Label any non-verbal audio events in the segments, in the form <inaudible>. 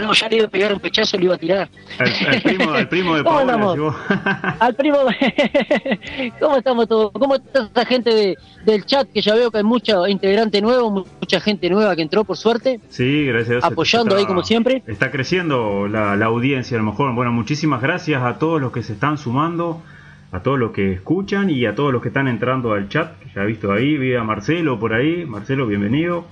no, ya le iba a pegar un pechazo, le iba a tirar. Al, primo, <laughs> <laughs> al primo de ¿Cómo Paola llegó. Al primo, ¿cómo estamos todos? ¿Cómo está esa gente de, del chat? Que ya veo que hay mucha integrante nuevo, mucha gente nueva que entró, por suerte, Sí, gracias apoyando Está- ahí como siempre. Está creciendo la, la audiencia a lo mejor. Bueno, muchísimas gracias a todos los que se están sumando, a todos los que escuchan y a todos los que están entrando al chat, que ya he visto ahí, vi a Marcelo por ahí. Marcelo, bienvenido.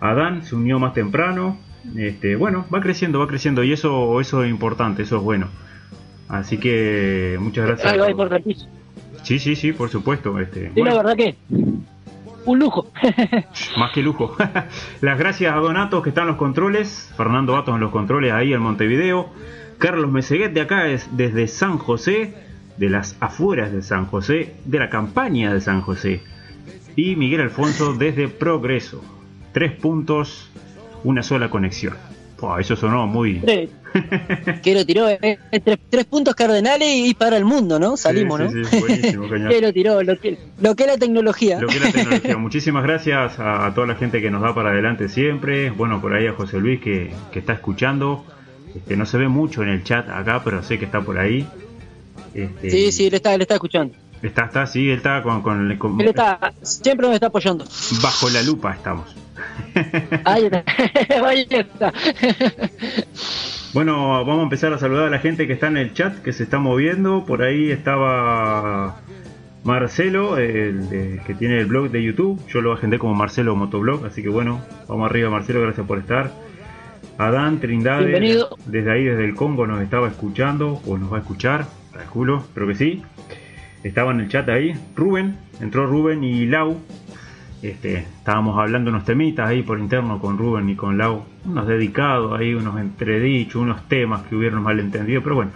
Adán se unió más temprano. Este, bueno, va creciendo, va creciendo y eso, eso es importante, eso es bueno. Así que muchas gracias. Algo importantísimo. Sí, sí, sí, por supuesto. Este, Sí, bueno. la verdad que un lujo. <laughs> Más que lujo. <laughs> Las gracias a Donatos que están en los controles, Fernando Batos en los controles ahí en Montevideo, Carlos Meseguet de acá es desde San José, de las afueras de San José, de la campaña de San José, y Miguel Alfonso desde Progreso. Tres puntos, una sola conexión. Eso sonó muy... <laughs> Que lo tiró, eh, tres, tres puntos cardenales y para el mundo, ¿no? Salimos, Sí, ¿no? sí, sí, buenísimo, <laughs> genial. que lo tiró, lo que, lo que es la tecnología. Lo que es la tecnología. <laughs> Muchísimas gracias a, a toda la gente que nos da para adelante siempre. Bueno, por ahí a José Luis que, que está escuchando. Este, no se ve mucho en el chat acá, pero sé que está por ahí. Este, Sí, sí, él está, él está escuchando. Está, está, sí, él está con, con- con- Él está, siempre nos está apoyando. bajo la lupa estamos. <laughs> Bueno, vamos a empezar a saludar a la gente que está en el chat, que se está moviendo. Por ahí estaba Marcelo, el de- que tiene el blog de YouTube. Yo lo agendé como Marcelo Motoblog, así que bueno, vamos arriba Marcelo, gracias por estar. Adán Trindade, Bienvenido. desde ahí, desde el Congo, nos estaba escuchando, o nos va a escuchar, calculo, espero que sí. Estaba en el chat ahí. Rubén, entró Rubén y Lau. Este, estábamos hablando unos temitas ahí por interno con Rubén y con Lau, unos dedicados ahí, unos entredichos, unos temas que hubieron malentendido, pero bueno,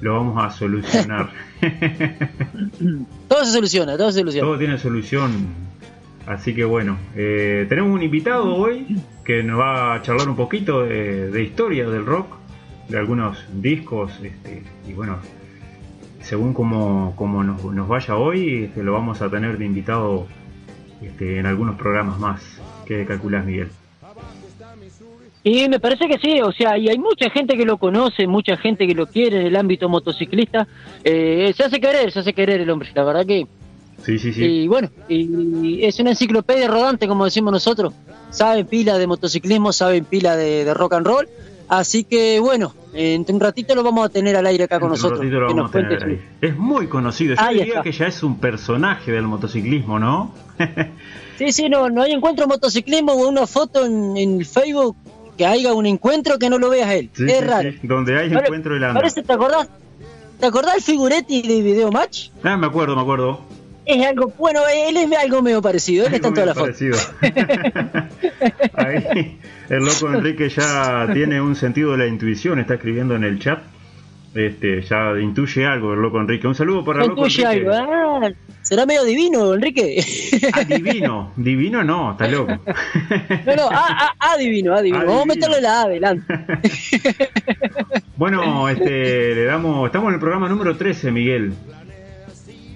lo vamos a solucionar. <laughs> Todo se soluciona, todo se soluciona. Todo tiene solución, así que bueno, eh, tenemos un invitado hoy que nos va a charlar un poquito de, de historia del rock, de algunos discos, este, y bueno, según como, como nos, nos vaya hoy, este, lo vamos a tener de invitado este, en algunos programas más. ¿Qué calculás, Miguel? Y me parece que sí, o sea, y hay mucha gente que lo conoce, mucha gente que lo quiere en el ámbito motociclista. Eh, se hace querer, se hace querer el hombre, la verdad que. Sí, sí, sí. Y bueno, y es una enciclopedia rodante, como decimos nosotros. Saben pila de motociclismo, saben pila de, de rock and roll. Así que bueno, entre un ratito lo vamos a tener al aire acá con nosotros. un ratito lo que vamos nos a tener cuente ahí. Es muy conocido. Yo Ahí diría está. que ya es un personaje del motociclismo, ¿no? Sí, sí, no, no hay encuentro motociclismo o una foto en, en Facebook que haya un encuentro que no lo veas él. Sí, es sí, raro. sí. Donde hay encuentro el anda. Parece, ¿te acordás? ¿Te acordás el figuretti de Video Match? Ah, me acuerdo, me acuerdo. Es algo, bueno, él es algo medio parecido, él está en Algo toda la medio foto. parecido. <laughs> Ahí, el loco Enrique ya tiene un sentido de la intuición, está escribiendo en el chat. Este, ya intuye algo el loco Enrique. Un saludo para loco Intuye Enrique. algo, ah, será medio divino, Enrique. Ah, divino, divino no, está loco. <laughs> No, no, ah, ah, adivino, adivino. Vamos a Adivino. meterle la A adelante. <laughs> Bueno, este, le damos, estamos en el programa número 13, Miguel.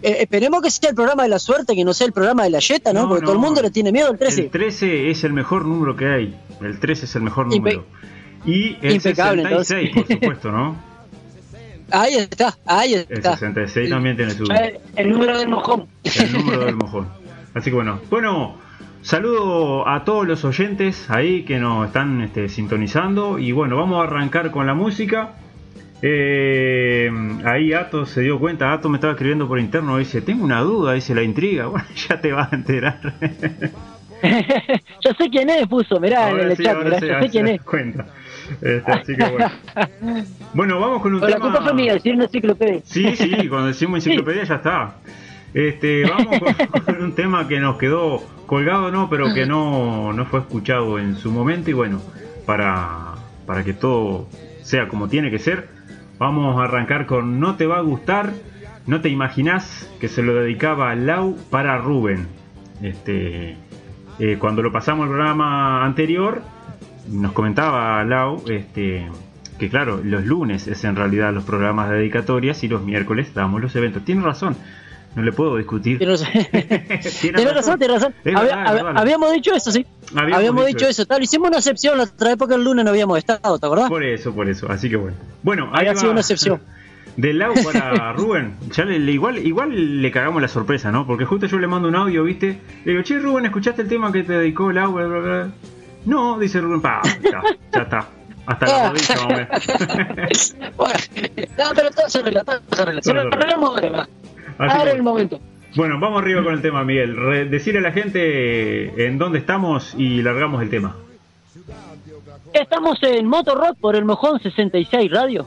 Eh, esperemos que sea el programa de la suerte, que no sea el programa de la yeta, ¿no? No, Porque todo el mundo le tiene miedo al 13. El 13 es el mejor número que hay. El 13 es el mejor Impe- número. Y el Impecable, 66, por entonces. supuesto, ¿no? <laughs> Ahí está, ahí El está. 66 también tiene su... Eh, El número del mojón. el número del mojón. Así que bueno, bueno, saludo a todos los oyentes ahí que nos están este, sintonizando y bueno, vamos a arrancar con la música. Eh, ahí Ato se dio cuenta, Ato me estaba escribiendo por interno, dice, tengo una duda, dice la intriga, <laughs> bueno, ya te vas a enterar. <laughs> Yo sé quién es, puso, mirá en el sí, chat, mirá, sí, yo sé quién es. cuenta. Este, así que bueno. Bueno, vamos con un O la tema... culpa fue mía, decir una enciclopedia. Sí, sí, cuando decimos enciclopedia ya está. Este, vamos con, <laughs> con un tema que nos quedó colgado, no, pero que no, no fue escuchado en su momento y bueno, para, para que todo sea como tiene que ser, vamos a arrancar con No te va a gustar, no te imaginás que se lo dedicaba Lau para Rubén. Este, eh, cuando lo pasamos el programa anterior, nos comentaba Lau, este, que claro, los lunes es en realidad los programas de dedicatorias y los miércoles damos los eventos. Tiene razón, no le puedo discutir. Tiene razón, <laughs> Tiene razón, tiene razón. Es Había- verdad, es hab- verdad. habíamos dicho eso, sí. Habíamos, dicho, eso. Tal, hicimos una excepción la otra época el lunes no habíamos estado, ¿te acordás? Por eso, por eso. Así que bueno. Bueno, ahí ha sido una excepción. <laughs> Del lado para Rubén, ya le, igual, igual le cagamos la sorpresa, ¿no? Porque justo yo le mando un audio, ¿viste? Le digo, che, Rubén, ¿escuchaste el tema que te dedicó el agua? No, dice Rubén, pa, ya, ya está. Hasta la rodilla, hombre. <laughs> bueno, no, pero todo se arregla, todo se arregla. Se arreglamos ahora, ahora es el momento. Bueno, vamos arriba con el tema, Miguel. Re decirle a la gente en dónde estamos y largamos el tema. Estamos en Motorrock por el Mojón 66 Radio.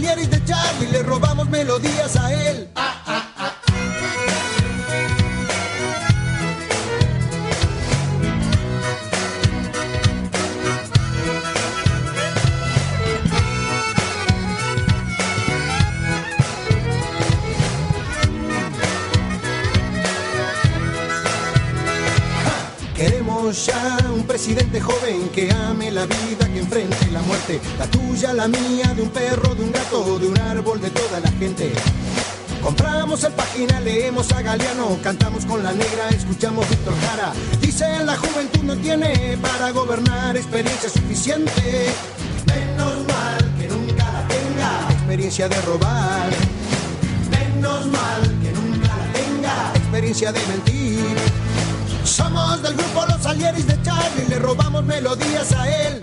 Salieris de Charlie, le robamos melodías a él. Queremos ya un presidente joven que ame la vida, la tuya, la mía, de un perro, de un gato, de un árbol, de toda la gente. Compramos el página, leemos a Galeano, cantamos con la negra, escuchamos Víctor Jara. Dicen la juventud no tiene para gobernar experiencia suficiente. Menos mal que nunca la tenga, experiencia de robar. Menos mal que nunca la tenga, experiencia de mentir. Somos del grupo Los Salieris de Charlie, le robamos melodías a él.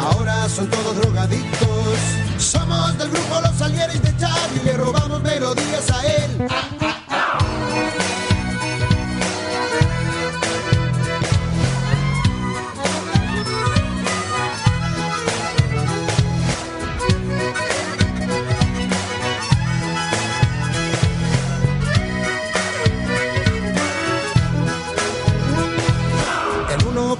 ahora son todos drogadictos. Somos del grupo Los Salieres de Charlie, le robamos melodías a él.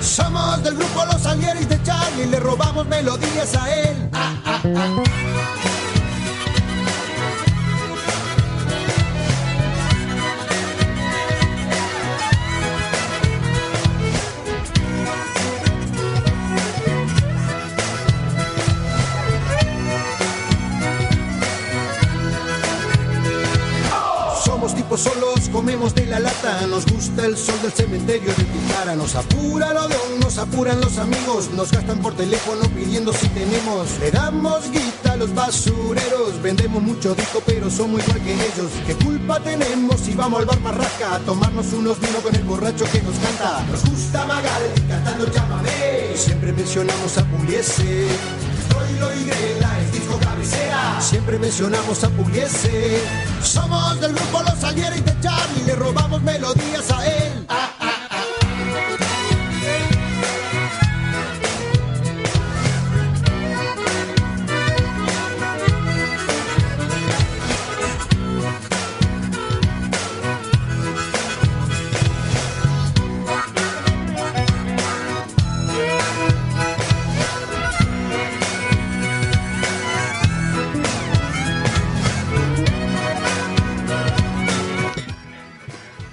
Somos del grupo Los Salieris de Charlie, le robamos melodías a él. Somos tipos solos, comemos de la lata, nos gusta el sol del cementerio de Tijara, nos apura lo de un, nos apuran los amigos, nos gastan por teléfono pidiendo si tenemos, le damos guita a los basureros, vendemos mucho disco pero somos igual que ellos, ¿qué culpa tenemos si vamos al bar a tomarnos unos vinos con el borracho que nos canta? Nos gusta Magal cantando llámame, siempre mencionamos a Pugliese. Troilo y Grela, el disco cabecera. Siempre mencionamos a Pugliese. Somos del grupo Los Salieres de Charlie, le robamos melodías a él.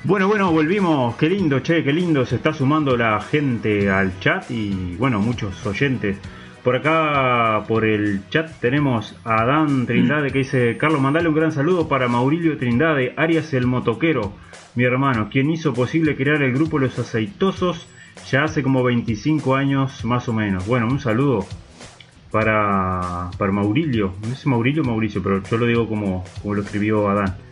Bueno, bueno, volvimos. Qué lindo, che, qué lindo. Se está sumando la gente al chat y, bueno, muchos oyentes. Por acá, por el chat, tenemos a Dan Trindade que dice: Carlos, mandale un gran saludo para Maurilio Trindade, Arias el Motoquero, mi hermano, quien hizo posible crear el grupo Los Aceitosos ya hace como 25 años más o menos. Bueno, un saludo para, para Maurilio. No sé si Maurilio o Mauricio, pero yo lo digo como, como lo escribió Adán.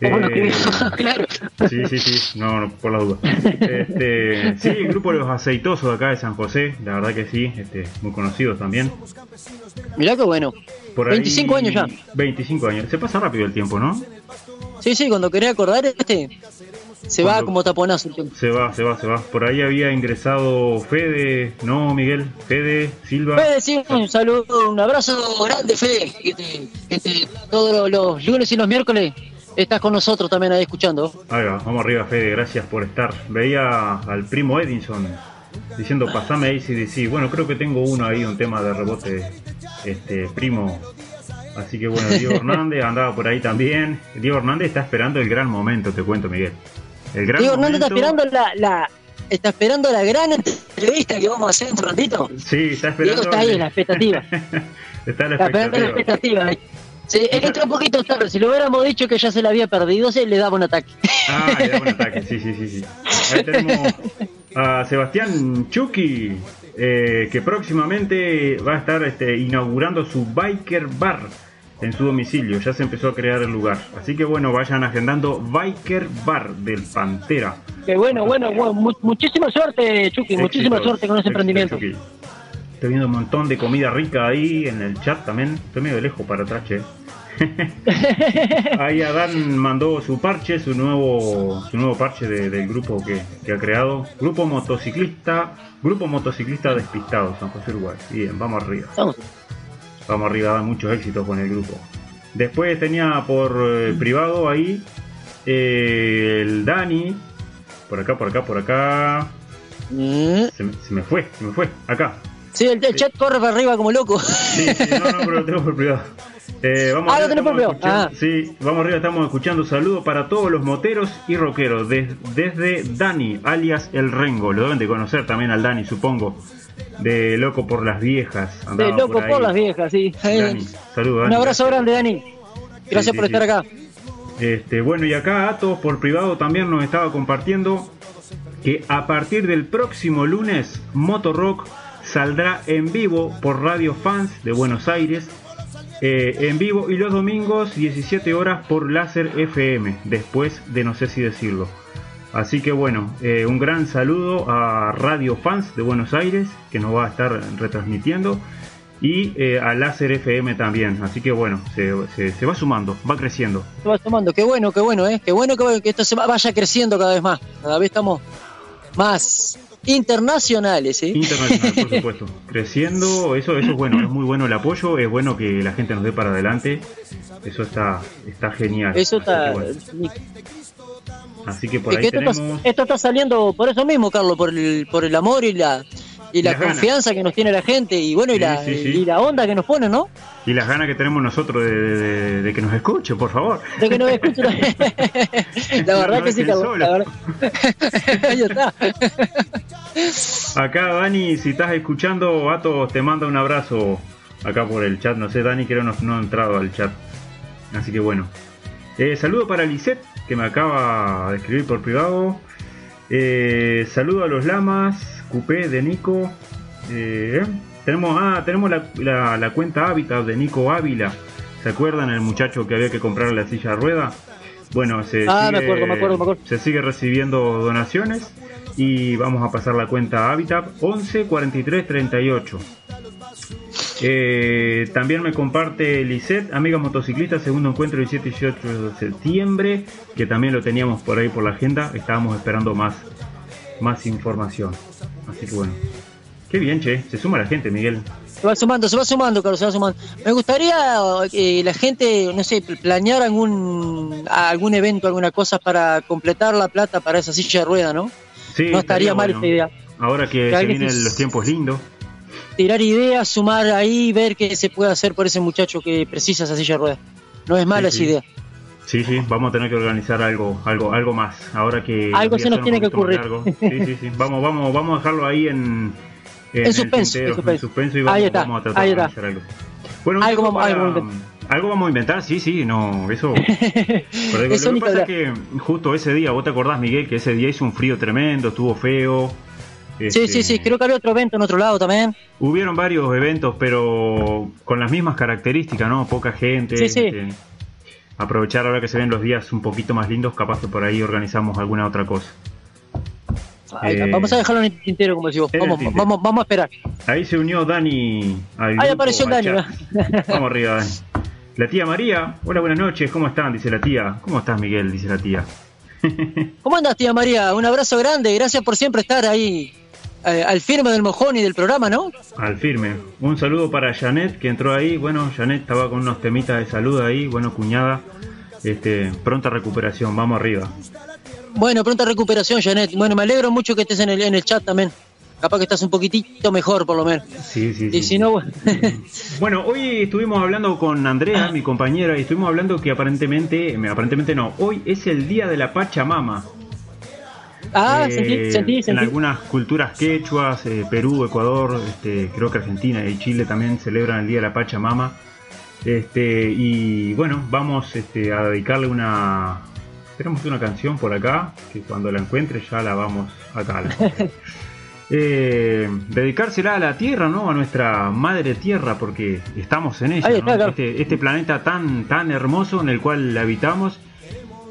Bueno, Eh, claro. Sí, sí, sí, no, no, por la duda. Este, sí, el grupo de los aceitosos de acá de San José, la verdad que sí, este, muy conocidos también. Mirá qué bueno. Por ahí- 25 años ya. 25 años. Se pasa rápido el tiempo, ¿no? Sí, sí, cuando quería acordar, este, Se va como taponazo. Se va, se va, se va. Por ahí había ingresado Fede, ¿no, Miguel? Fede, Silva. Fede, sí, un saludo, un abrazo grande, Fede. todos los lunes y los miércoles estás con nosotros también ahí escuchando. Ahí va, vamos arriba, Fede, gracias por estar. Veía al primo Edinson diciendo, pasame ahí, sí, Bueno, creo que tengo uno ahí, un tema de rebote, este primo. Así que bueno, Diego <laughs> Hernández andaba por ahí también. Diego Hernández está esperando el gran momento, te cuento, Miguel. El gran Diego Hernández está esperando la, la, está esperando la gran entrevista que vamos a hacer en un ratito. Sí, está esperando. Diego está ahí en la expectativa. <laughs> está en la expectativa. la expectativa. Sí, él entró un poquito tarde. Si lo hubiéramos dicho que ya se le había perdido, se le daba un ataque. Ah, le daba un ataque, sí, sí, sí. sí. Ahí tenemos a Sebastián Chucky, eh, que próximamente va a estar este, inaugurando su Biker Bar en su domicilio. Ya se empezó a crear el lugar. Así que bueno, vayan agendando Biker Bar del Pantera. Que bueno, bueno, muchísima suerte, Chucky, muchísima suerte con ese emprendimiento. Estoy viendo un montón de comida rica ahí en el chat también. Estoy medio lejos para atrás, che. <laughs> ahí Adán mandó su parche, su nuevo, su nuevo parche del grupo que, ha creado. Grupo motociclista, grupo motociclista despistado, San José Uruguay. Bien, vamos arriba. Vamos arriba, muchos éxitos con el grupo. Después tenía por eh, privado ahí eh, el Dani. Por acá, por acá, por acá. Mm. Se, me fue, se me fue. Acá. Sí, el, chat corre para arriba como loco. Sí, sí, no, no, pero lo tengo por privado. Eh, vamos ah, arriba, lo por privado. Ah. Sí, vamos arriba, estamos escuchando saludos para todos los moteros y rockeros. desde Dani, alias El Rengo. Lo deben de conocer también al Dani, supongo de Loco por las Viejas. De Loco por, las Viejas, sí. saludos. Un abrazo grande, Dani. Gracias por estar acá. Este, bueno, y acá Atos por privado también nos estaba compartiendo que a partir del próximo lunes Rock saldrá en vivo por Radio Fans de Buenos Aires. Eh, en vivo y los domingos 17 horas por Láser FM, después de no sé si decirlo. Así que bueno, eh, un gran saludo a Radio Fans de Buenos Aires, que nos va a estar retransmitiendo, y eh, a Láser FM también. Así que bueno, se, va sumando, va creciendo. Se va sumando, qué bueno, qué bueno, ¿eh? Qué bueno que, esto se vaya creciendo cada vez más. Cada vez estamos más internacionales, ¿eh? Internacional, por <laughs> supuesto. Creciendo, eso, eso es bueno, es muy bueno el apoyo, es bueno que la gente nos dé para adelante. Eso está, está genial. Eso está. Así que por ahí tenemos... esto, está, saliendo por eso mismo, Carlos, por el, por el amor y la y la confianza que nos tiene la gente y bueno y, la, y la onda que nos pone, ¿no? Y las ganas que tenemos nosotros de, que nos escuche, por favor. De que nos escuche. la <laughs> <laughs> verdad que sí, Carlos. La verdad. Ahí está. Acá, Dani, si estás escuchando, Vato, te manda un abrazo acá por el chat. No sé, Dani creo no, no ha entrado al chat. Así que bueno. Eh, saludo para Lisette, que me acaba de escribir por privado. Eh, saludo a los lamas, Cupé de Nico. Eh, tenemos, ah, tenemos la, cuenta Hábitat de Nico Ávila. ¿Se acuerdan el muchacho que había que comprar la silla de rueda? Bueno, se, ah, sigue, me acuerdo, me acuerdo, me acuerdo. se sigue recibiendo donaciones y vamos a pasar la cuenta Habitat 11 43 38. Eh, también me comparte Lisette, amiga motociclista, segundo encuentro el 17 y 18 de septiembre, que también lo teníamos por ahí por la agenda, estábamos esperando más, más información. Así que bueno, qué bien, che, se suma la gente, Miguel. Se va sumando, se va sumando, Carlos, se va sumando. Me gustaría que la gente, no sé, planear algún, algún evento, alguna cosa para completar la plata para esa silla de rueda, ¿no? Sí, no estaría, mal esta idea. Ahora que, se vienen los tiempos lindos tirar ideas, sumar ahí, ver qué se puede hacer por ese muchacho que precisa esa silla de ruedas. No es mala esa idea. Sí, sí, vamos a tener que organizar algo, algo, algo más. Ahora que algo se nos tiene que ocurrir. Sí, sí, sí. Vamos, vamos, vamos a dejarlo ahí en, en, suspenso, en, suspenso. y vamos, a tratar de hacer algo. Bueno, algo vamos, algo, vamos a inventar, sí, sí, no, eso. Pero <laughs> lo que pasa es que justo ese día, vos te acordás, Miguel, que ese día hizo un frío tremendo, estuvo feo. Sí, sí, sí, este, creo que había otro evento en otro lado también. Hubieron varios eventos, pero con las mismas características, ¿no? Poca gente. Sí, sí. Este, aprovechar ahora que se ven los días un poquito más lindos, capaz que por ahí organizamos alguna otra cosa. Eh, vamos a dejarlo en el tintero, como decimos. Vamos, vamos, vamos a esperar. Ahí se unió Dani al Ahí apareció Dani. vamos arriba, Dani. <laughs> La tía María, hola, buenas noches, ¿cómo están? Dice la tía. ¿Cómo estás, Miguel? Dice la tía. <laughs> ¿Cómo andas, tía María? Un abrazo grande, gracias por siempre estar ahí eh, al firme del mojón y del programa, ¿no? Al firme. Un saludo para Janet que entró ahí. Bueno, Janet estaba con unos temitas de salud ahí. Bueno, cuñada, este, pronta recuperación. Vamos arriba. Bueno, pronta recuperación, Janet. Bueno, me alegro mucho que estés en el, en el chat también. Capaz que estás un poquitito mejor, por lo menos. Sí, sí, Y si no, bueno. <laughs> Bueno, hoy estuvimos hablando con Andrea, mi compañera, y estuvimos hablando que aparentemente, eh, aparentemente no, hoy es el día de la Pachamama. Ah, Eh, sentí, sentí, En sentí. algunas culturas quechuas, eh, Perú, Ecuador, este, creo que Argentina y Chile también celebran el día de la Pachamama. Este, y bueno, vamos este, a dedicarle una. Tenemos una canción por acá, que cuando la encuentre ya la vamos acá. <laughs> Eh, dedicársela a la tierra, ¿no? A nuestra madre tierra, porque estamos en ella, este, este planeta tan, tan hermoso en el cual habitamos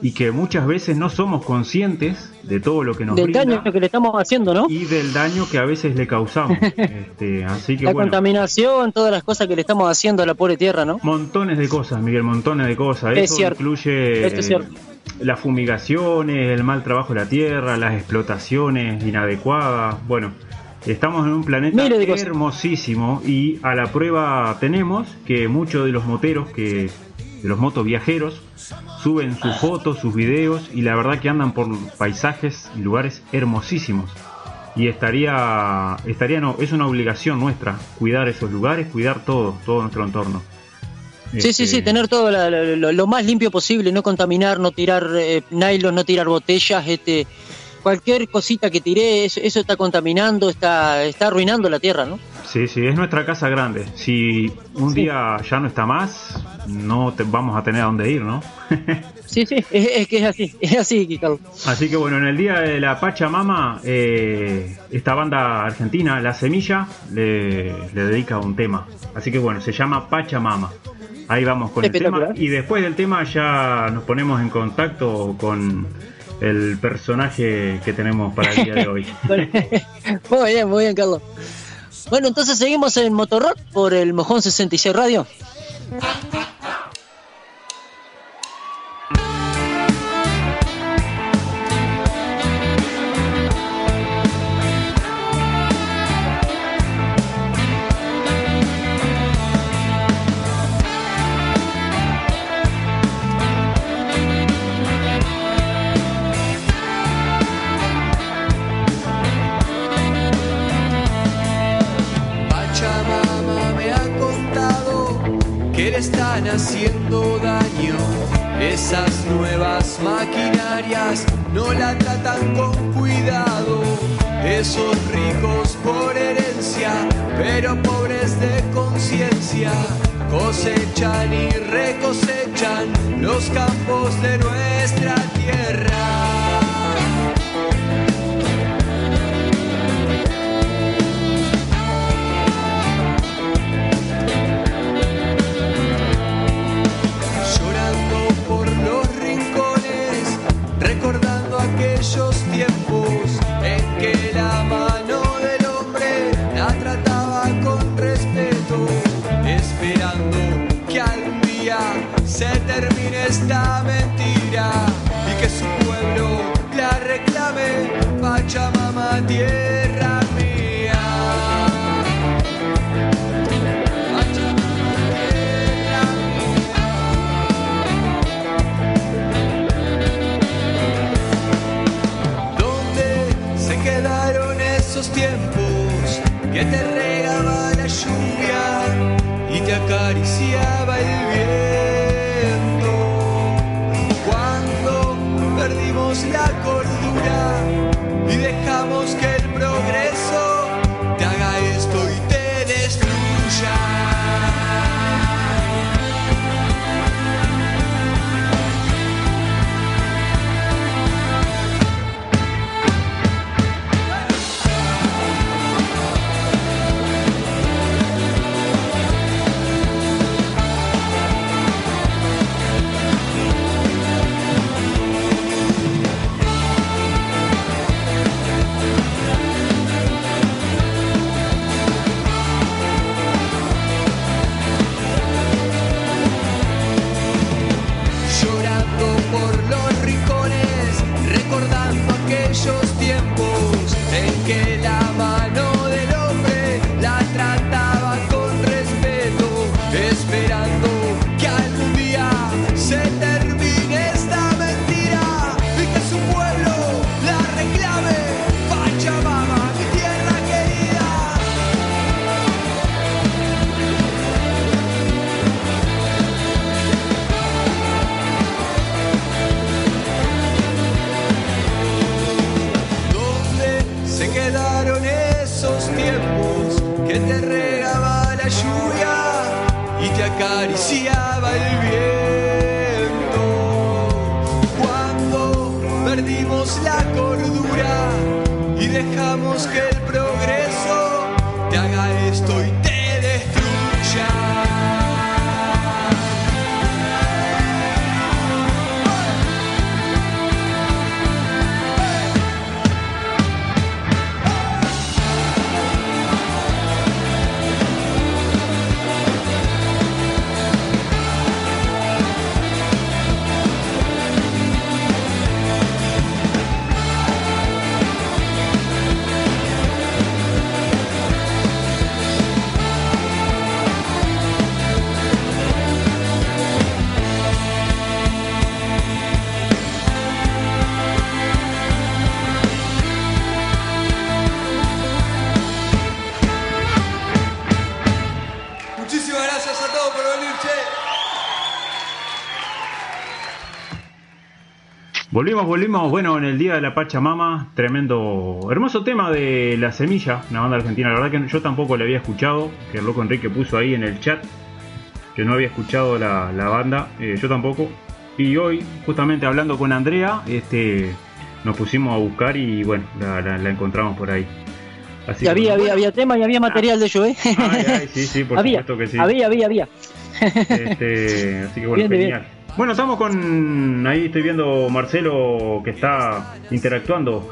y que muchas veces no somos conscientes de todo lo que nos Del brinda daño que le estamos haciendo, ¿no? y del daño que a veces le causamos. <laughs> Este, así que La bueno, contaminación, todas las cosas que le estamos haciendo a la pobre tierra, ¿no? montones de cosas, Miguel, montones de cosas. Es Eso cierto. incluye Esto es eh, cierto. las fumigaciones, el mal trabajo de la tierra, las explotaciones inadecuadas. Bueno, estamos en un planeta hermosísimo y a la prueba tenemos que muchos de los moteros que de los motoviajeros suben sus fotos, sus videos y la verdad que andan por paisajes y lugares hermosísimos. Y estaría, estaría no, es una obligación nuestra cuidar esos lugares, cuidar todo, todo nuestro entorno. Sí, sí, sí, Este, tener todo la- la- lo, lo más limpio posible, no contaminar, no tirar eh, nylon, no tirar botellas, este, cualquier cosita que tiré, eso, eso está contaminando, está, está arruinando la tierra, ¿no? Sí, sí, es nuestra casa grande. Si un Sí. día ya no está más, no te, vamos a tener a dónde ir, ¿no? <laughs> Sí, sí, es, es que es así, es así, Carlos. Así que bueno, en el día de la Pachamama, eh, esta banda argentina, La Semilla, le, le dedica un tema. Así que bueno, se llama Pachamama. Ahí vamos con el tema. Y después del tema ya nos ponemos en contacto con el personaje que tenemos para el día de hoy. <laughs> Muy bien, muy bien, Carlos. Bueno, entonces seguimos en Motorrock por el Mojón 66 Radio. Ricos por herencia, pero pobres de conciencia, cosechan y recosechan los campos de nuestra tierra. llorando por los rincones, recordando aquellos esta mentira y que su pueblo la reclame, Pachamama, Volvimos, volvimos, bueno, en el Día de la Pachamama, tremendo, hermoso tema de La Semilla, una banda argentina, la verdad que yo tampoco la había escuchado, que el loco Enrique puso ahí en el chat, que no había escuchado la, la banda, eh, yo tampoco, y hoy, justamente hablando con Andrea, este, nos pusimos a buscar y bueno, la, la- la encontramos por ahí. Así Y había, bueno, había, había tema y había material de ello, ¿eh? Ay, ay, sí, sí, por <laughs> había, supuesto que sí. había, había, había. Este, así que bueno, Bien genial. Bueno, estamos con. Ahí estoy viendo Marcelo que está interactuando.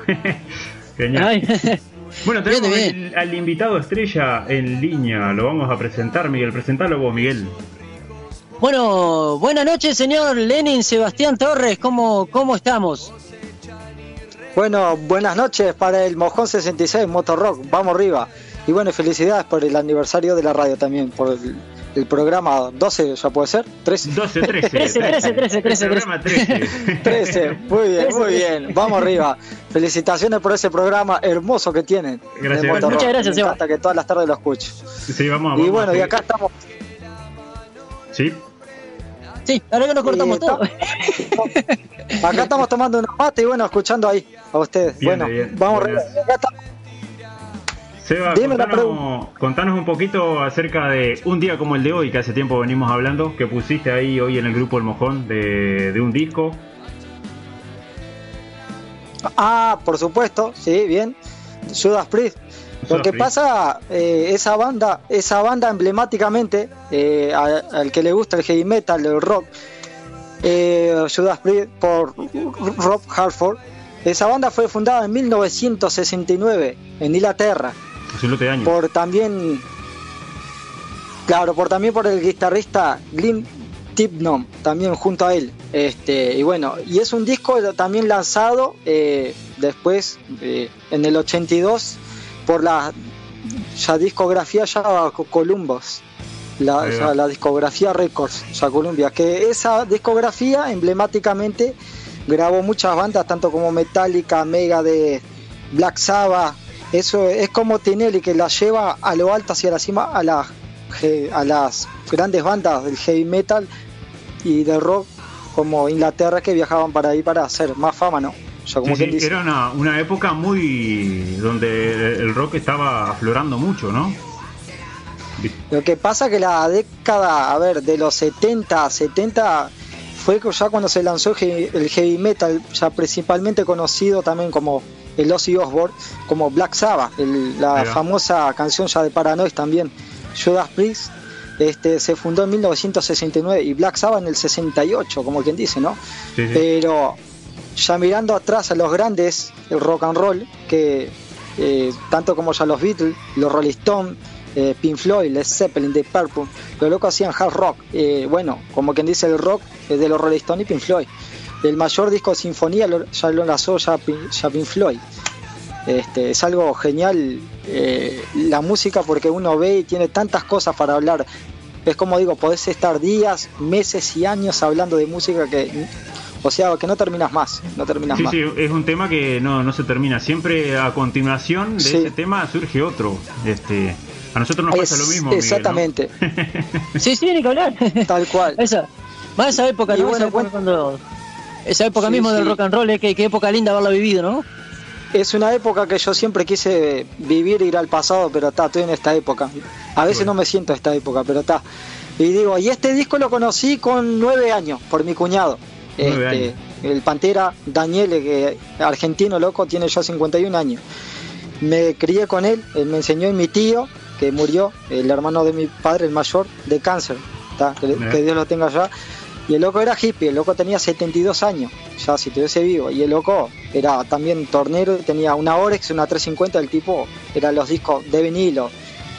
<laughs> genial. Ay, <laughs> Bueno, tenemos Bien, bien. el- al invitado estrella en línea. Lo vamos a presentar, Miguel. Presentalo vos, Miguel. Bueno, buenas noches, señor Lenin Sebastián Torres. ¿Cómo, cómo estamos? Bueno, buenas noches para el Mojón 66 Motorrock, vamos arriba. Y bueno, felicidades por el aniversario de la radio también, por el, el programa 12, ¿ya puede ser? 13. 12, 13. 13, 13, 13, 13, El programa 13. 13, muy bien, 13. muy bien, vamos arriba. Felicitaciones por ese programa hermoso que tienen. Gracias. Muchas gracias, Seba. encanta que todas las tardes lo escucho. Sí, vamos, Y vamos bueno, a y acá estamos, Sí, Sí, ahora que nos cortamos todo. acá estamos tomando una mate y bueno, escuchando ahí a ustedes. Bien, bueno, bien. vamos Bueno. arriba. Acá estamos. Seba, contanos, contanos un poquito acerca de un día como el de hoy, que hace tiempo venimos hablando, que pusiste ahí hoy en el grupo El Mojón de, de un disco. Ah, por supuesto, sí, bien. Judas Priest. Lo que pasa, eh, esa banda, esa banda emblemáticamente, eh, al que le gusta el heavy metal, el rock, eh, Judas Priest por Rob Halford, esa banda fue fundada en 1969 en Inglaterra Por también, claro, por también por el guitarrista Glenn Tipton, también junto a él. Este, y bueno, y es un disco también lanzado eh, después, eh, en el 82, por la ya discografía ya Co- Columbus. La, ya la discografía Records, ya Columbia, que esa discografía emblemáticamente grabó muchas bandas, tanto como Metallica, Mega de Black Sabbath, eso es como Tinelli que la lleva a lo alto hacia la cima a, la, a las grandes bandas del heavy metal y del rock como Inglaterra que viajaban para ahí para hacer más fama, ¿no? O sea, como Sí, era una, una época muy donde el rock estaba aflorando mucho, ¿no? Lo que pasa que la década, a ver, de los 70, 70 fue ya cuando se lanzó el heavy metal, ya principalmente conocido también como el Ozzy Osbourne, como Black Sabbath, el- la famosa canción ya de Paranoid también, Judas Priest, este, se fundó en 1969 y Black Sabbath en el 68, como quien dice, ¿no? Sí, sí. Pero ya mirando atrás a los grandes, el rock and roll, que eh, tanto como ya los Beatles, los Rolling Stones, eh, Pink Floyd, Led Zeppelin, The Purple, los locos hacían hard rock. Eh, bueno, como quien dice el rock es de los Rolling Stones y Pink Floyd. El mayor disco de sinfonía ya lo lanzó ya, Pink Floyd. Este, es algo genial eh, la música porque uno ve y tiene tantas cosas para hablar. Es como digo, podés estar días, meses y años hablando de música que, o sea, que no terminas más, no terminas sí, más. Sí, es un tema que no, no se termina. Siempre a continuación de ese tema surge otro. Este, a nosotros nos pasa lo mismo. Exactamente. <laughs> sí, sí, ni que hablar. Tal cual. Esa, más esa época, ¿no? esa época, cuando, esa época mismo del rock and roll, ¿eh? qué, qué época linda haberla vivido, ¿no? es una época que yo siempre quise vivir, ir al pasado, pero está, estoy en esta época. A veces no me siento en esta época, pero está. Y digo, y este disco lo conocí con nueve años, por mi cuñado. Este, el Pantera Daniel, que argentino loco, tiene ya 51 años. Me crié con él, él me enseñó y mi tío, que murió, el hermano de mi padre, el mayor, de cáncer. Que, que Dios lo tenga allá y el loco era hippie, el loco tenía 72 años, ya si estuviese vivo. Y el loco era también tornero, tenía una Orex, una 350, el tipo eran los discos de vinilo.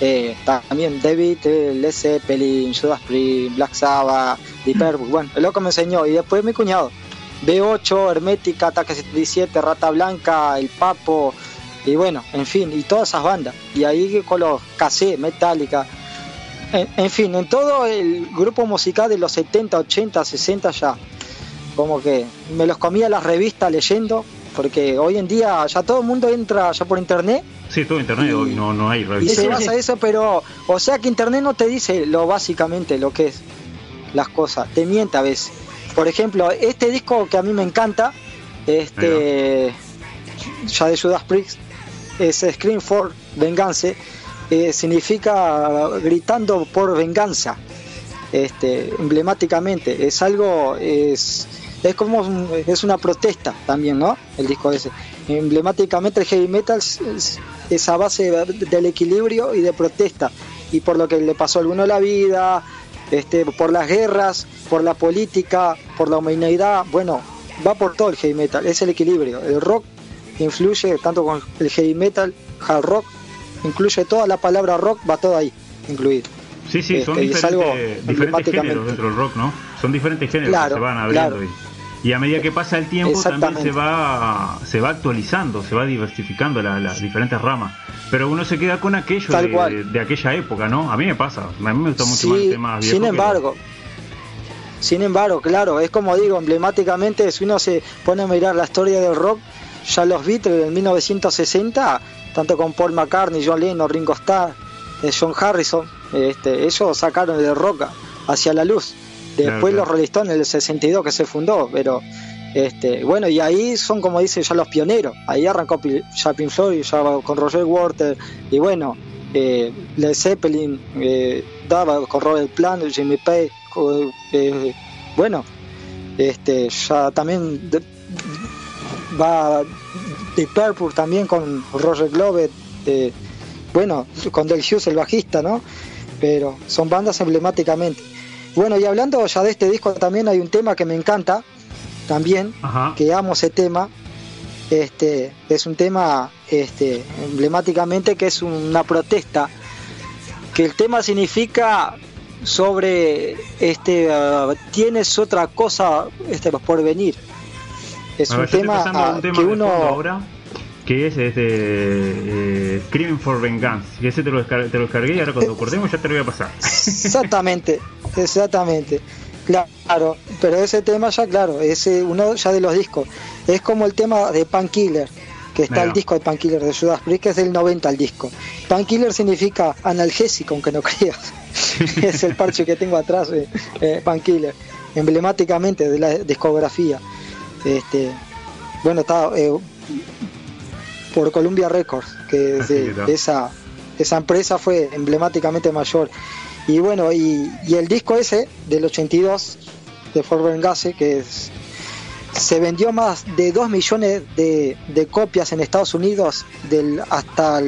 Eh, también David, Led Zeppelin, Judas Priest, Black Sabbath, Deep Purple. Bueno, el loco me enseñó. Y después mi cuñado, B8, Hermética, Ataque 77, Rata Blanca, El Papo. Y bueno, en fin, y todas esas bandas. Y ahí con los cassés, Metallica en, fin, en todo el grupo musical de los 70, 80, 60 ya, como que me los comía las revistas leyendo, porque hoy en día ya todo el mundo entra ya por internet. Sí, todo internet, hoy no, no hay revistas. Y se basa eso, pero, o sea que internet no te dice lo básicamente lo que es las cosas, te miente a veces. Por ejemplo, este disco que a mí me encanta, este, ya de Judas Priest, es Scream for Venganza eh, significa gritando por venganza, este, emblemáticamente. Es algo, es, es como es una protesta también, ¿no? El disco ese. Emblemáticamente el heavy metal es, esa base del equilibrio y de protesta. Y por lo que le pasó a alguno la vida, este, por las guerras, por la política, por la humanidad, bueno, va por todo el heavy metal, es el equilibrio. El rock influye tanto con el heavy metal, hard rock, incluye toda la palabra rock, va todo ahí incluido. Sí, sí, son este, diferentes, diferentes géneros dentro del rock, ¿no? Son diferentes géneros que se van abriendo. Y, a medida que pasa el tiempo también se va se va actualizando, se va diversificando las diferentes ramas. Pero uno se queda con aquello de, aquella época, ¿no? A mí me pasa, a mí me gusta mucho más el tema viejo. Sin embargo, sin embargo, claro, es como digo, emblemáticamente, si uno se pone a mirar la historia del rock, ya los Beatles en 1960 tanto con Paul McCartney, John Lennon, Ringo Starr, eh, John Harrison, este, ellos sacaron de roca hacia la luz. Después los Rolling Stones en el 62 que se fundó, pero este, bueno, y ahí son como dicen ya los pioneros. Ahí arrancó ya Pink Floyd, ya con Roger Water, y bueno, eh, Led Zeppelin eh, daba con Robert Plant, Jimmy Page, eh, bueno, este, ya también va de Purple también con Roger Glover, bueno, con Del Hughes el bajista, ¿no? Pero son bandas emblemáticamente. Bueno, y hablando ya de este disco también hay un tema que me encanta, también, que amo ese tema. Este, es un tema este, emblemáticamente que es una protesta, que el tema significa sobre este uh, tienes otra cosa este, por venir es un, tema, que uno ahora que es este eh, Screaming for Vengeance y ese te lo, te lo descargué y ahora cuando cortemos ya te lo voy a pasar. exactamente exactamente. Claro pero ese tema ya claro es uno ya de los discos. Es como el tema de Killer que está el disco de Killer de Judas Priest que es del 90 el disco. Killer significa analgésico aunque no <laughs> creas. Es el parche que tengo atrás eh, eh Killer emblemáticamente de la discografía este, bueno, está eh, por Columbia Records, que esa, esa empresa fue emblemáticamente mayor. Y bueno, y, el disco ese del 82 de Fort Benghazi, que se vendió más de 2 millones de, copias en Estados Unidos del, hasta,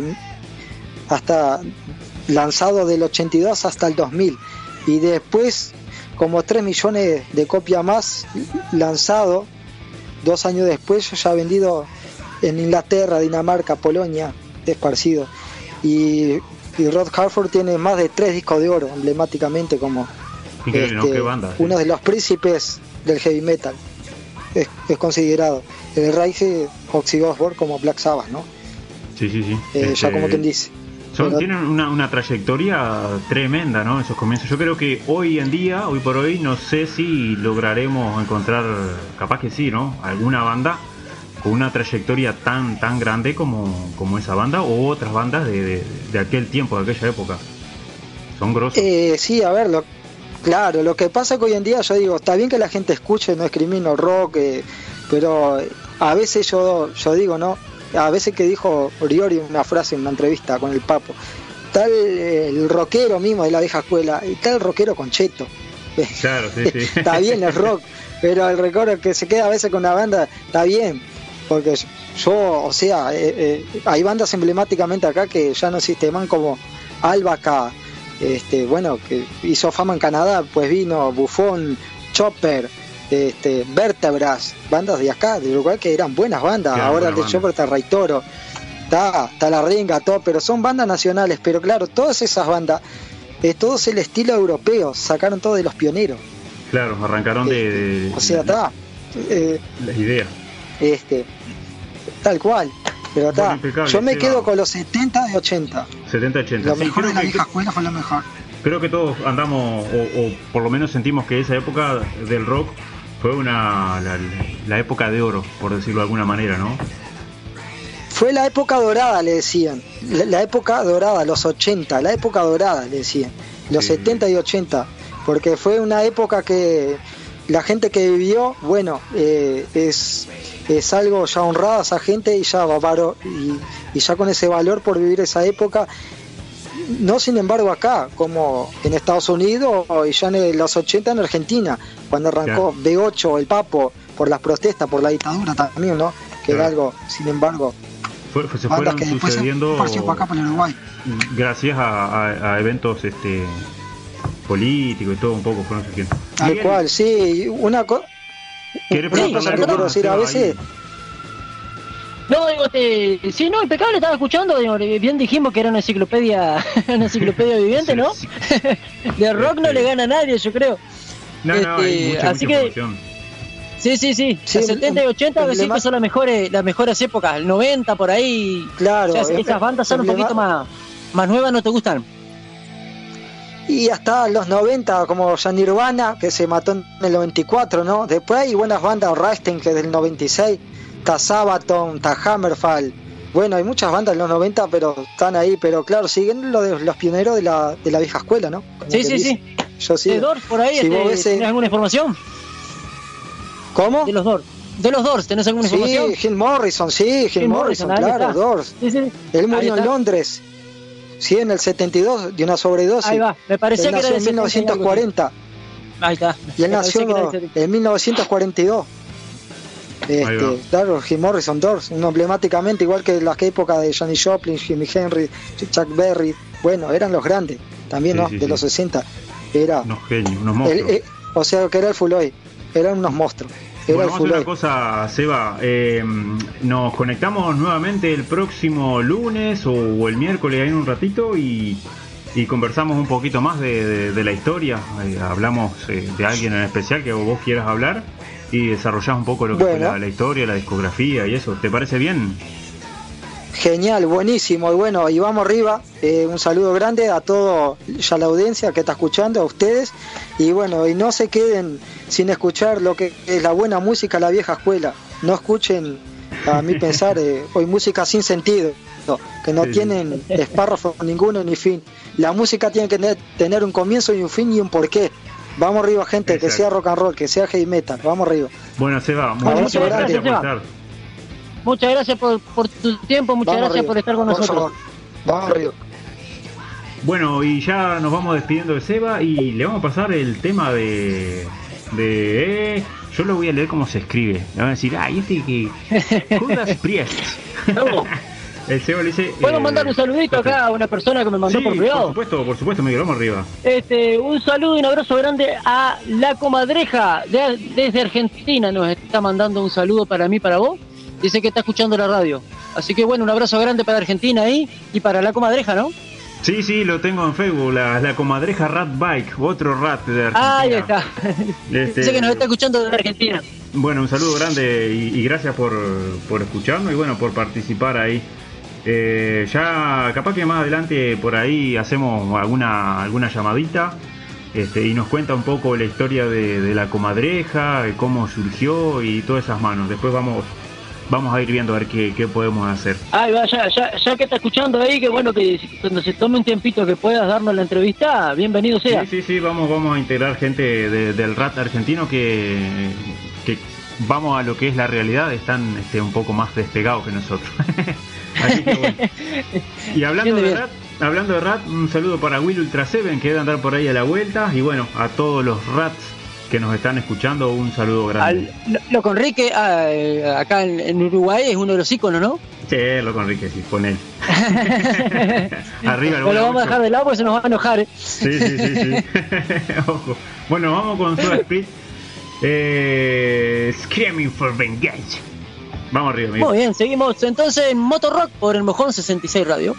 hasta lanzado del 82 hasta el 2000. Y después como 3 millones de copias más lanzado Dos años después ya ha vendido en Inglaterra, Dinamarca, Polonia, esparcido. Y, Rod Harford tiene más de tres discos de oro, emblemáticamente como este, uno de los príncipes del heavy metal. es, es considerado el Rise Ozzy Osbourne como Black Sabbath, ¿no? Sí, sí, sí. Eh, ya Este, como quien dice. Son, tienen una, una trayectoria tremenda, ¿no? Esos comienzos. Yo creo que hoy en día, hoy por hoy, no sé si lograremos encontrar, capaz que sí, ¿no? Alguna banda con una trayectoria tan tan grande como, como esa banda o otras bandas de, de- de aquel tiempo, de aquella época. Son grosos. Eh, sí, a ver, lo, claro, lo que pasa que hoy en día yo digo, está bien que la gente escuche, no discrimino el rock, eh, pero a veces yo, yo digo, ¿no? A veces que dijo Oriori una frase en una entrevista con el Papo, tal eh, el rockero mismo de la vieja escuela y tal el rockero concheto. <laughs> Claro, sí, sí. está bien el rock, pero el recuerdo que se queda a veces con una banda está bien, porque yo, o sea, eh, eh, hay bandas emblemáticamente acá que ya no existen como Albaca, este, bueno, que hizo fama en Canadá, pues vino Buffon, Chopper, este, Vértebras, bandas de acá, de Uruguay que eran buenas bandas, ahora el buenas de. Chopper está Rey Toro, está, está La Renga, todo, pero son bandas nacionales, pero claro, todas esas bandas, eh, todo es el estilo europeo, sacaron todo de los pioneros. Claro, arrancaron de, de- O sea, está. eh, las ideas. este, tal cual. Pero está. Bueno, Yo me quedo con los 70 de 80. 70-80. Lo Sí, mejor de la que- vieja escuela fue lo mejor. Creo que todos andamos, o, o por lo menos sentimos que esa época del rock fue una la, la época de oro, por decirlo de alguna manera, ¿no? Fue la época dorada, le decían. La, la época dorada, los 80, la época dorada, le decían. Los Sí. 70 y 80. Porque fue una época que la gente que vivió, bueno, eh, es, es algo ya honrada esa gente y ya, y, y ya con ese valor por vivir esa época. No, sin embargo, acá, como en Estados Unidos y ya en los 80 en Argentina, cuando arrancó B8, el Papo, por las protestas, por la dictadura también, ¿no? Que era Claro. algo, sin embargo, Fue- se fueron que se sucediendo para acá, para Uruguay. gracias a, a- a eventos este políticos y todo un poco fueron surgiendo. Tal cual, sí. Una, co- ¿querés una Sí, cosa preguntarle quiero decir, a veces, ahí? No, digo, te, sí, no, impecable, estaba escuchando, digo, bien dijimos que era una enciclopedia, <laughs> una enciclopedia viviente, ¿no? Sí, <laughs> De rock no le gana a nadie, yo creo. No, no, hay Este, mucha, así mucha que-. Sí, sí, sí, Sí, las 70 y 80 emblema- decir que son las mejores, las mejores épocas, el 90 por ahí. claro. Ya, es- esas bandas son un poquito más, más nuevas, ¿no te gustan? Y hasta los 90, como ya Nirvana, que se mató en el 94, ¿no? Después hay buenas bandas, Rammstein, que es del 96, está Sabaton, está Hammerfall. Bueno, hay muchas bandas en los 90, pero están ahí. Pero claro, siguen lo de los pioneros de la, de la vieja escuela, ¿no? Como Sí, sí, dice. sí. Yo sí. De Doors, por ahí, Si este, eh, ¿tenés alguna información? ¿Cómo? De los Doors. De los Doors, ¿tenés alguna Sí, información? Jim Morrison, sí, Jim Morrison, claro. Doors. Sí, sí. Él murió en. Londres, sí, en el 72, de una sobredosis. Ahí va, me parecía Él que era nació de en 70 y algo. 1940 Ahí está. y él nació que era de 70. en 1942. Este, claro, Jim Morrison, Doors, emblemáticamente, igual que las épocas de Johnny Joplin, Jimi Henry, Chuck Berry, bueno, eran los grandes, también Sí, ¿no? sí, de sí. los 60. Era, Unos genios, unos el- monstruos. eh, o sea, que era el Fuloy, eran unos monstruos. Era Bueno, vamos a hacer una cosa, Seba. eh, nos conectamos nuevamente el próximo lunes o, o el miércoles ahí en un ratito y, y conversamos un poquito más de, de- de la historia. Eh, hablamos eh, de alguien en especial que vos quieras hablar y desarrollás un poco lo que fue Bueno. la, la historia, la discografía y eso. ¿Te parece bien? Genial, buenísimo. Y bueno, y vamos arriba. Eh, un saludo grande a toda ya la audiencia que está escuchando, a ustedes. Y bueno, y no se queden sin escuchar lo que es la buena música, la vieja escuela. No escuchen, a mi <laughs> pensar, eh, hoy música sin sentido, no, que no Sí. tienen espárrafo ninguno ni fin. La música tiene que tener, tener un comienzo y un fin y un porqué. Vamos arriba, gente, que sea rock and roll, que sea heavy metal. Vamos arriba. Bueno, Seba, Bueno, muchas gracias gracias, por Seba. estar. Muchas gracias por, por tu tiempo, muchas Vamos gracias arriba. por estar con Por nosotros. favor. Vamos arriba. Bueno, y ya nos vamos despidiendo de Seba y le vamos a pasar el tema de. de. Yo lo voy a leer como se escribe. Le van a decir, ay, este que. <laughs> Judas Priest. <laughs> El le dice. Puedo eh, mandar un saludito acá a una persona que me mandó Sí, por por privado. supuesto, por supuesto, Miguel, vamos arriba. Este, un saludo y un abrazo grande a la comadreja de- desde Argentina. Nos está mandando un saludo para mí, para vos. Dice que está escuchando la radio. Así que bueno, un abrazo grande para Argentina ahí y para la comadreja, ¿no? Sí, sí, lo tengo en Facebook, la, la comadreja Rat Bike, otro rat de Argentina. Ahí está. Este- Dice que nos está escuchando desde Argentina. bueno, un saludo grande y, gracias por, por escucharnos y bueno, por participar ahí. Eh, ya capaz que más adelante por ahí hacemos alguna, alguna llamadita este, y nos cuenta un poco la historia de, la comadreja, cómo surgió y todas esas manos. Después vamos vamos a ir viendo a ver qué, podemos hacer. Ay, va, ya, ya, que está escuchando ahí, que bueno que cuando se tome un tiempito que puedas darnos la entrevista, bienvenido sea. Sí, sí, sí, vamos, vamos a integrar gente del RAT argentino que, que vamos a lo que es la realidad, están este, un poco más despegados que nosotros. <laughs> Así que bueno. Y hablando de RAT, hablando de RAT, un saludo para Will Ultra Seven que debe andar por ahí a la vuelta. Y bueno, a todos los RATs que nos están escuchando, un saludo grande. lo, con Enrique, ah, eh, acá en, Uruguay, es uno de los íconos, ¿no? Sí, lo con Enrique, sí, con él. <laughs> Arriba, No lo vamos a dejar de lado porque se nos va a enojar. ¿eh? Sí, sí, sí, sí. <laughs> Ojo. Bueno, vamos con Soda Speed. Eh, Screaming for Vengeance. Vamos arriba, amigo. Muy bien, seguimos entonces en Motorrock por el Mojón 66 Radio.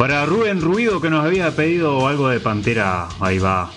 Para Rubén Ruido que nos había pedido algo de Pantera, ahí va.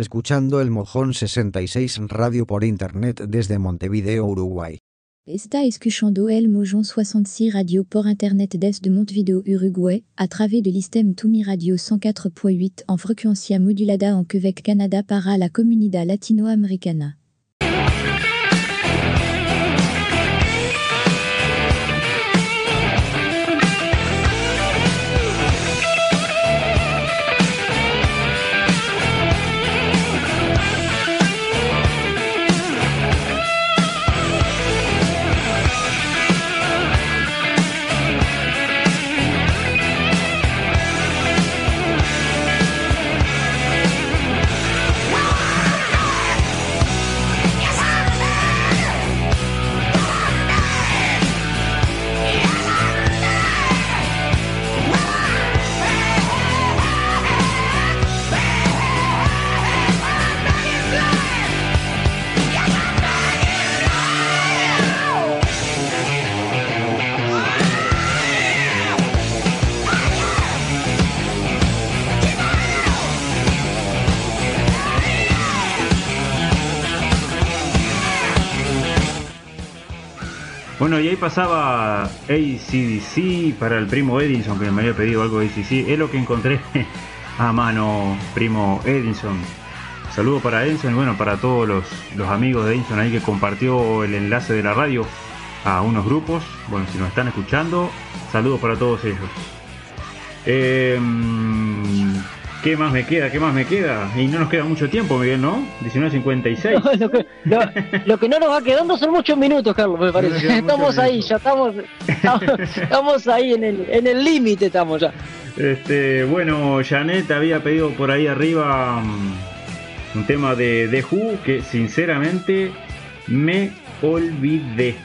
Escuchando el Mojón 66 Radio por Internet desde Montevideo, Uruguay. Está escuchando el Mojón 66 Radio por Internet desde Montevideo, Uruguay, a través de l'Istem Tumi Radio 104.8 en frecuencia modulada en Quebec, Canada para la comunidad latinoamericana. Pasaba ACDC para el primo Edinson, que me había pedido algo de ACDC. Es lo que encontré <laughs> a mano, primo Edinson. Saludo para Edinson y bueno, para todos los, amigos de Edinson ahí que compartió el enlace de la radio a unos grupos. Bueno, si nos están escuchando, saludos para todos ellos. Eh, ¿Qué más me queda? ¿Qué más me queda? Y no nos queda mucho tiempo, Miguel, ¿no? 19.56. lo, que, lo, que no nos va quedando son muchos minutos, Carlos, me parece. estamos ahí, ya estamos, estamos, ahí en el en el límite, estamos ya. Este, bueno, Janet había pedido por ahí arriba mm, un tema de The Who que sinceramente me olvidé,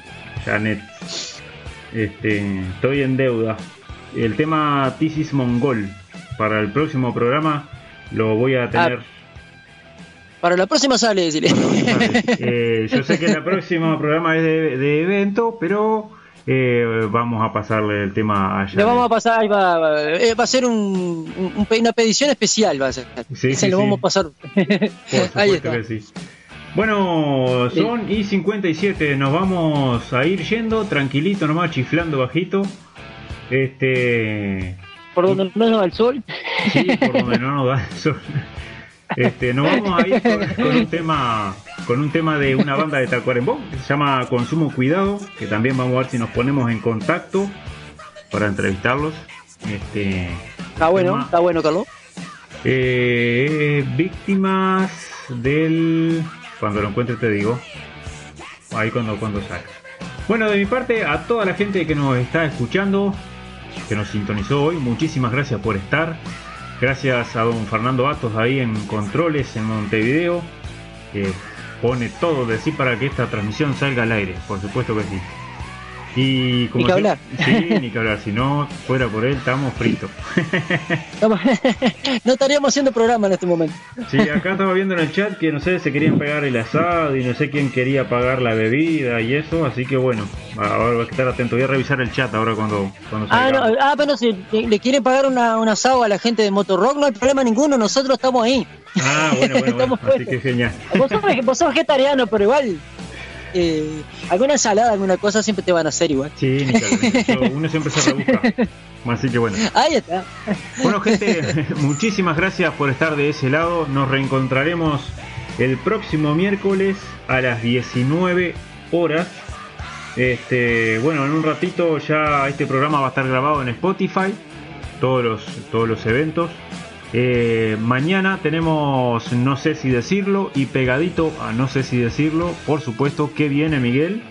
Janet. Este, estoy en deuda. El tema Tisis Mongol para el próximo programa lo voy a tener. Para la próxima sale, decirle. <laughs> Eh, yo sé que el próximo programa es de, evento, pero eh, vamos a pasarle el tema allá. Le vamos a pasar, va, va, eh, va a ser un, una petición especial, va a ser. Sí, sí, lo vamos a pasar. <laughs> Ahí está. Bueno, son y 57, nos vamos a ir yendo tranquilito nomás, chiflando bajito. Este. Por donde no nos da el sol. Sí, por donde no nos da el sol. Este, nos vamos a ir con, un tema con un tema de una banda de Tacuarembó que se llama Consumo Cuidado, que también vamos a ver si nos ponemos en contacto para entrevistarlos. Este, está bueno, está bueno, Carlos. Eh, víctimas del cuando lo encuentre te digo. Ahí cuando, cuando salga. Bueno, de mi parte, a toda la gente que nos está escuchando, que nos sintonizó hoy, muchísimas gracias por estar. Gracias a don Fernando Atos ahí en Controles en Montevideo, que pone todo de sí para que esta transmisión salga al aire, por supuesto que sí. Y como ni que hablar. Sí, ni que hablar. Si no fuera por él, estamos fritos. <laughs> <laughs> no estaríamos haciendo programa en este momento. Sí, acá estaba viendo en el chat que no sé, se querían pagar el asado y no sé quién quería pagar la bebida y eso. Así que bueno, ahora voy a estar atento. Voy a revisar el chat ahora cuando, cuando ah, no, ah, pero si le quieren pagar una, un asado a la gente de Motorrock, no hay problema ninguno. Nosotros estamos ahí. Ah, bueno, bueno, <laughs> así que genial. Vos sos, vos sos vegetariano, pero igual eh, alguna ensalada, alguna cosa siempre te van a hacer igual. Sí, <laughs> uno siempre se rebusca. Así que bueno. Ahí está. Bueno, gente, <laughs> muchísimas gracias por estar de ese lado. Nos reencontraremos el próximo miércoles a las 19 horas. Este, bueno, en un ratito ya este programa va a estar grabado en Spotify. Todos los, todos los eventos. Eh, mañana tenemos no sé si decirlo y pegadito a no sé si decirlo, por supuesto, que viene Miguel.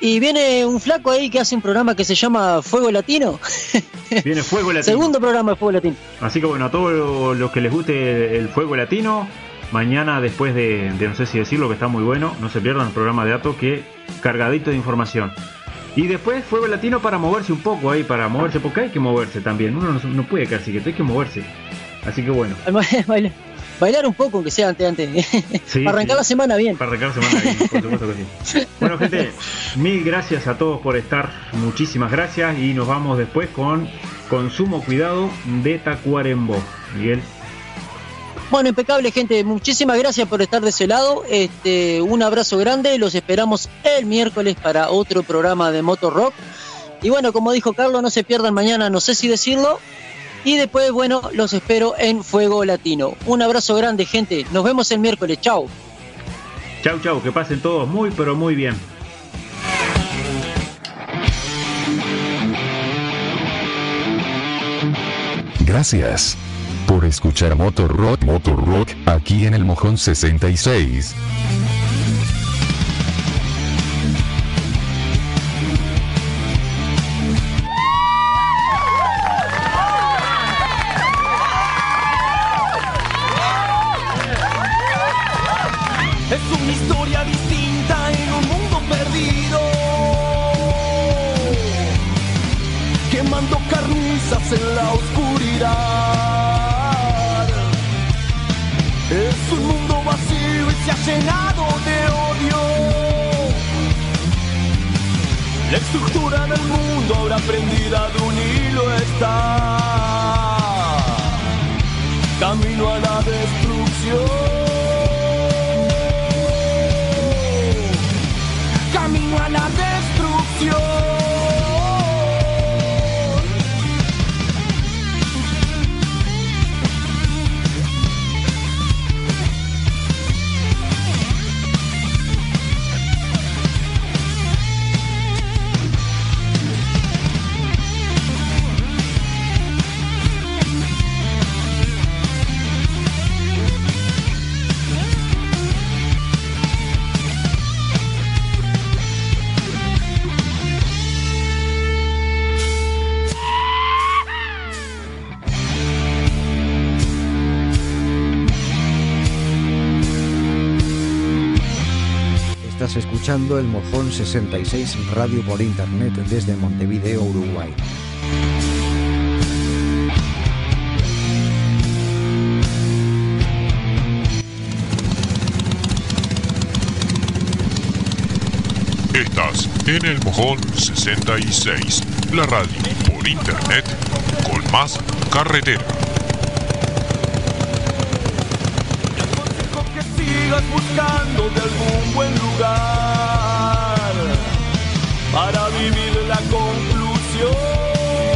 Y viene un flaco ahí que hace un programa que se llama Fuego Latino. <laughs> Viene Fuego Latino. Segundo programa de Fuego Latino. Así que bueno, a todos los que les guste el Fuego Latino, mañana después de, de no sé si decirlo, que está muy bueno, no se pierdan el programa de Ato que cargadito de información. Y después fuego latino para moverse un poco ahí, para moverse, porque hay que moverse también. Uno no, puede quedarse quieto, hay que moverse. Así que bueno. bailar, bailar un poco, aunque sea antes, antes. <laughs> para arrancar la semana bien. Para arrancar la semana bien, por supuesto que sí. <laughs> Bueno, gente, mil gracias a todos por estar. Muchísimas gracias. Y nos vamos después con Consumo Cuidado de Tacuarembó. Miguel. Bueno, impecable gente, muchísimas gracias por estar de ese lado. Este, un abrazo grande, los esperamos el miércoles para otro programa de Motor Rock. Y bueno, como dijo Carlos, no se pierdan mañana, no sé si decirlo. Y después, bueno, los espero en Fuego Latino. Un abrazo grande, gente. Nos vemos el miércoles. Chao. Chau, chau. Que pasen todos muy, pero muy bien. Gracias por escuchar Motor Rock Motor Rock aquí en el Mojón 66. Es una historia distinta en un mundo perdido. Quemando carnizas en la oscuridad. Es un mundo vacío y se ha llenado de odio. La estructura del mundo ahora prendida de un hilo está. Camino a la destrucción. escuchando el Mojón 66 Radio por Internet desde Montevideo, Uruguay. Estás en el Mojón 66, la radio por Internet con más carretera. buscando de algún buen lugar para vivir la conquista